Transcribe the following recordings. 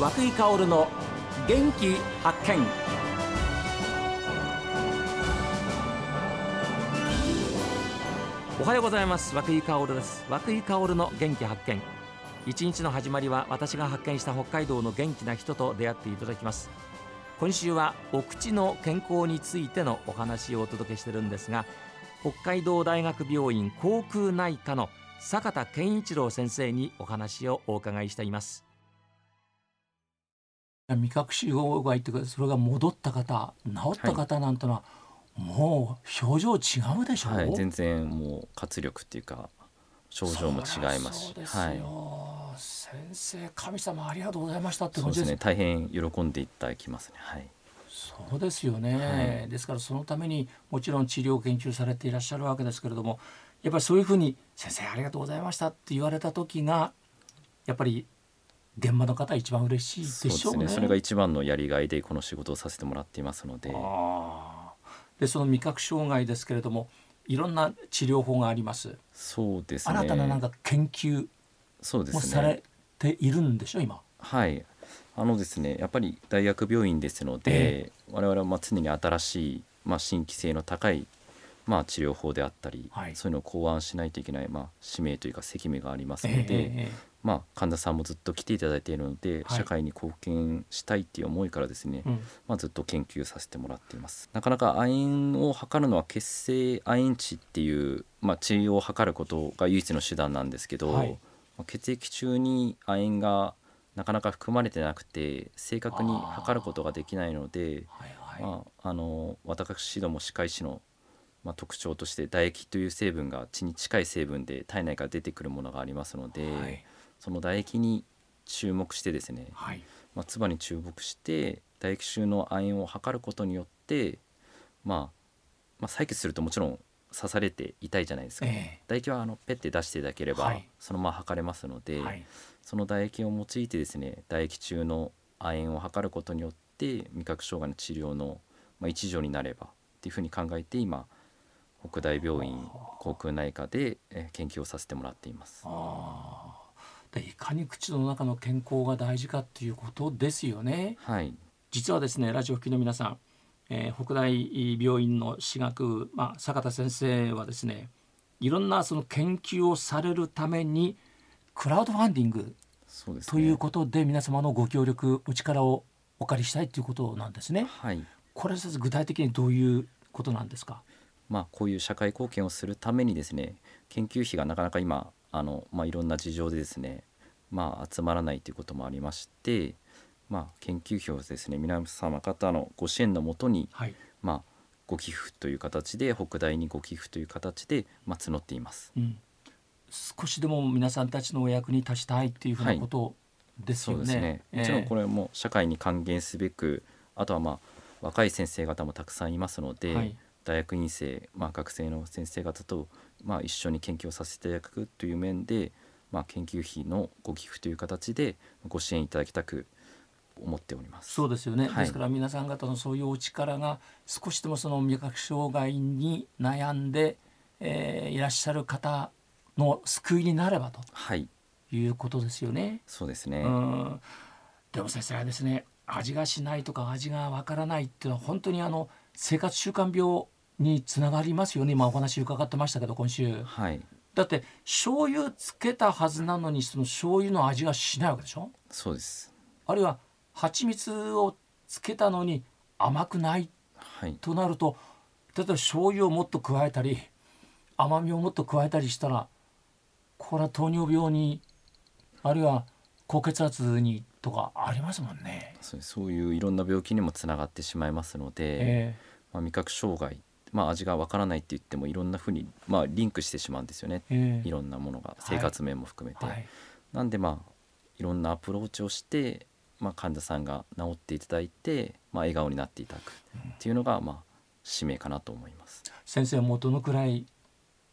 和久井薫の元気発見。おはようございます。和久井薫です。和久井薫の元気発見。一日の始まりは私が発見した北海道の元気な人と出会っていただきます。今週はお口の健康についてのお話をお届けしてるんですが北海道大学病院口腔内科の坂田健一郎先生にお話をお伺いしています。味覚障害というかそれが戻った方治った方なんてのは、はい、もう表情違うでしょう、はい、全然もう活力っていうか症状も違いますし。はい、先生神様ありがとうございましたって感じです。ね。大変喜んでいただきますね。はい。そうですよね、はい、ですからそのためにもちろん治療研究されていらっしゃるわけですけれどもやっぱりそういうふうに「先生ありがとうございました」って言われた時がやっぱり現場の方一番嬉しいでしょうね。そそれが一番のやりがいでこの仕事をさせてもらっていますので。でその味覚障害ですけれどもいろんな治療法があります。そうですね。新たななんか研究もされているんでしょう、今。はい。あのですねやっぱり大学病院ですので、えー、我々はまあ常に新しい、まあ、新規性の高いまあ、治療法であったり、はい、そういうのを考案しないといけない、まあ、使命というか責務がありますので、えー、まあ、患者さんもずっと来ていただいているので、はい、社会に貢献したいっていう思いからですね、うん、まあ、ずっと研究させてもらっています。なかなか亜鉛を測るのは血清亜鉛値っていう、まあ、治療を測ることが唯一の手段なんですけど、はい、まあ、血液中に亜鉛がなかなか含まれてなくて正確に測ることができないのでまあ、あの私ども歯科医師のまあ、特徴として唾液という成分が血に近い成分で体内から出てくるものがありますので、はい、その唾液に注目してですね、はい、まあ、唾に注目して唾液中の亜鉛を測ることによって、まあ、まあ採血するともちろん刺されて痛いじゃないですか、えー、唾液はあのペッて出していただければ、そのまま測れますので、はい、その唾液を用いてですね唾液中の亜鉛を測ることによって味覚障害の治療の、まあ、一助になればっていうふうに考えて今北大病院口腔内科で研究をさせてもらっています。でいかに口の中の健康が大事かっていうことですよね。はい、実はですねラジオ聴きの皆さん、えー、北大病院の歯学、まあ、坂田先生はですねいろんなその研究をされるためにクラウドファンディングということで皆様のご協力お力をお借りしたいということなんですね。はい、これは具体的にどういうことなんですか？まあ、こういう社会貢献をするためにですね研究費がなかなか今あの、まあ、いろんな事情でですね、まあ、集まらないということもありまして、まあ、研究費をですね皆様方のご支援のもとに、はい、まあ、ご寄付という形で北大にご寄付という形で、まあ、募っています、うん、少しでも皆さんたちのお役に立ちたいっていうふうなことですよね。はい、そうですね。もちろんこれも社会に還元すべくあとはまあ若い先生方もたくさんいますので、はい大学院生、まあ、学生の先生方と、まあ、一緒に研究をさせていただくという面で、まあ、研究費のご寄付という形でご支援いただきたく思っております。そうですよね、はい、ですから皆さん方のそういうお力が少しでもその味覚障害に悩んで、えー、いらっしゃる方の救いになればと、はい、いうことですよね。そうですね。でも先生はですね。味がしないとか味がわからないっていうのは本当にあの生活習慣病につながりますよね。今お話伺ってましたけど今週、はい、だって醤油つけたはずなのにその醤油の味がしないわけでしょ？そうです。あるいは蜂蜜をつけたのに甘くない、はい、となると例えば醤油をもっと加えたり甘みをもっと加えたりしたらこれは糖尿病にあるいは高血圧にとかありますもんね。そういういろんな病気にもつながってしまいますので、えーまあ、味覚障害、まあ、味がわからないって言ってもいろんなふうに、まあ、リンクしてしまうんですよね、えー、いろんなものが生活面も含めて。はい。はい、なんでまあいろんなアプローチをして、まあ、患者さんが治っていただいて、まあ、笑顔になっていただくっていうのが、まあ、使命かなと思います。先生はもうどのくらい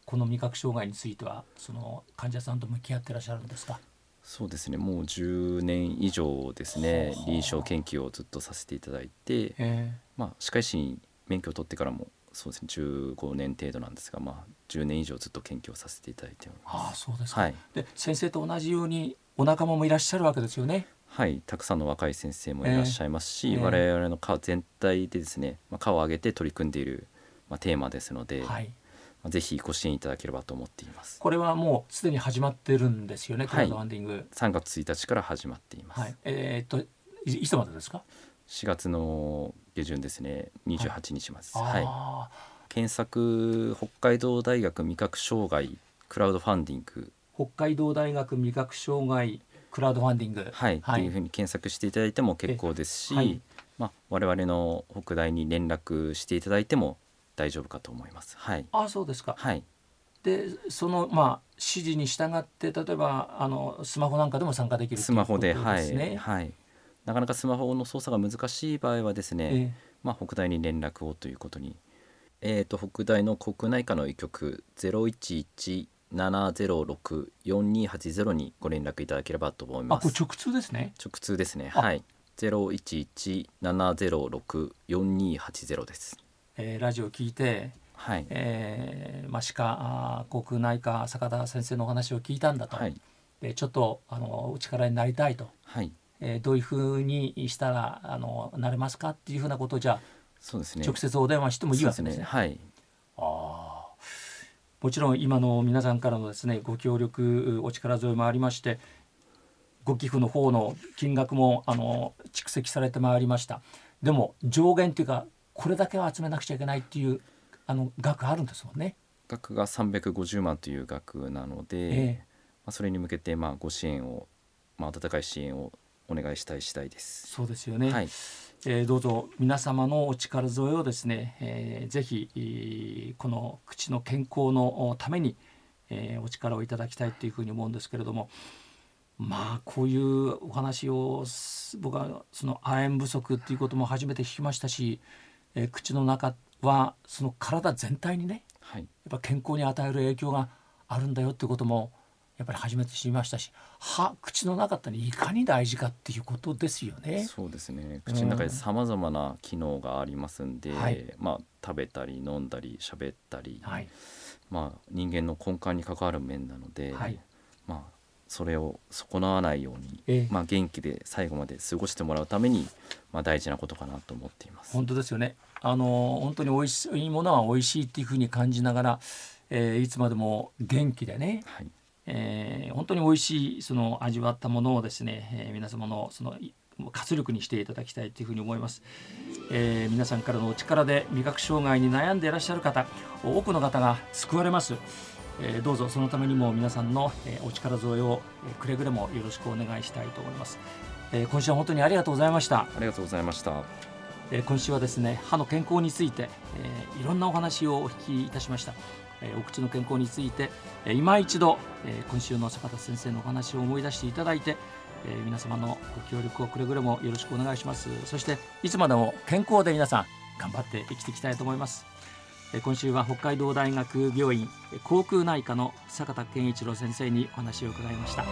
この味覚障害についてはその患者さんと向き合ってらっしゃるんですか？そうですね。もう10年以上ですね。臨床研究をずっとさせていただいて、まあ、歯科医師に免許を取ってからもそうですね。15年程度なんですが、まあ、10年以上ずっと研究をさせていただいております。あそうですはい、で先生と同じようにお仲間もいらっしゃるわけですよね。はい。たくさんの若い先生もいらっしゃいますし、えー、我々の科全体でですね、まあ、科を挙げて取り組んでいる、まあ、テーマですので、はい。まあ、ぜひご支援いただければと思っています。これはもうすでに始まってるんですよねクラウドファンディング、はい、3月1日から始まっています、はい、えー、っといつまでですか？4月の下旬ですね。28日まではい、はい、検索北海道大学味覚障害クラウドファンディング。北海道大学味覚障害クラウドファンディング。はい、はい、っていうふうに検索していただいても結構ですし、はい、まあ、我々の北大に連絡していただいても大丈夫かと思います。はい、あそうですか、はい、でそのまあ指示に従って例えばあのスマホなんかでも参加できるスマホで、はい、はい、なかなかスマホの操作が難しい場合はですね、えー、まあ、北大に連絡をということに、えーと、北大の国内科の医局011-706-4280にご連絡いただければと思います。直通ですね。直通ですね。はい。011-706-4280です。えー、ラジオを聞いてはい。えーまあ、歯科口腔内科坂田先生のお話を聞いたんだと、はい、でちょっとあのお力になりたいと、はい。えー、どういうふうにしたらあのなれますかっていうふうなことをじゃあそうです、ね、直接お電話してもいいわけですね。すね。はい、あもちろん今の皆さんからのですねご協力お力添えもありましてご寄付の方の金額もあの蓄積されてまいりました。でも上限というかこれだけは集めなくちゃいけないっていうあの額あるんですもんね。額が350万という額なので、えー、まあ、それに向けてまあご支援を、まあ、温かい支援をお願いしたい次第です。そうですよね、はいえー、どうぞ皆様のお力添えをですね、えー、ぜひこの口の健康のために、えー、お力をいただきたいというふうに思うんですけれどもまあこういうお話を僕はその亜鉛不足っていうことも初めて聞きましたし、えー、口の中はその体全体にね、はい、やっぱ健康に与える影響があるんだよっていうこともやっぱり初めて知りましたし歯口の中っていかに大事かっていうことですよね。そうですね。口の中でさまざまな機能がありますんで、うん。はい、まあ、食べたり飲んだり喋ったり、はい、まあ、人間の根幹に関わる面なので、はい、まあ、それを損なわないように、えー、まあ、元気で最後まで過ごしてもらうために、まあ、大事なことかなと思っています。本当ですよね。あの本当に美味しいものは美味しいっていうふうに感じながら、えー、いつまでも元気でね、はい。えー、本当に美味しいその味わったものをですね、えー、皆様のその活力にしていただきたいというふうに思います、えー、皆さんからのお力で味覚障害に悩んでいらっしゃる方多くの方が救われます、えー、どうぞそのためにも皆さんの、えー、お力添えを、えー、くれぐれもよろしくお願いしたいと思います、えー、今週は本当にありがとうございました。ありがとうございました。えー、今週はですね歯の健康について、えー、いろんなお話をお聞きいたしました。えお口の健康について、え今一度、え今週の坂田先生のお話を思い出していただいて、え皆様のご協力をくれぐれもよろしくお願いします。そしていつまでも健康で皆さん頑張って生きていきたいと思います今週は北海道大学病院口腔内科の坂田健一郎先生にお話を伺いました。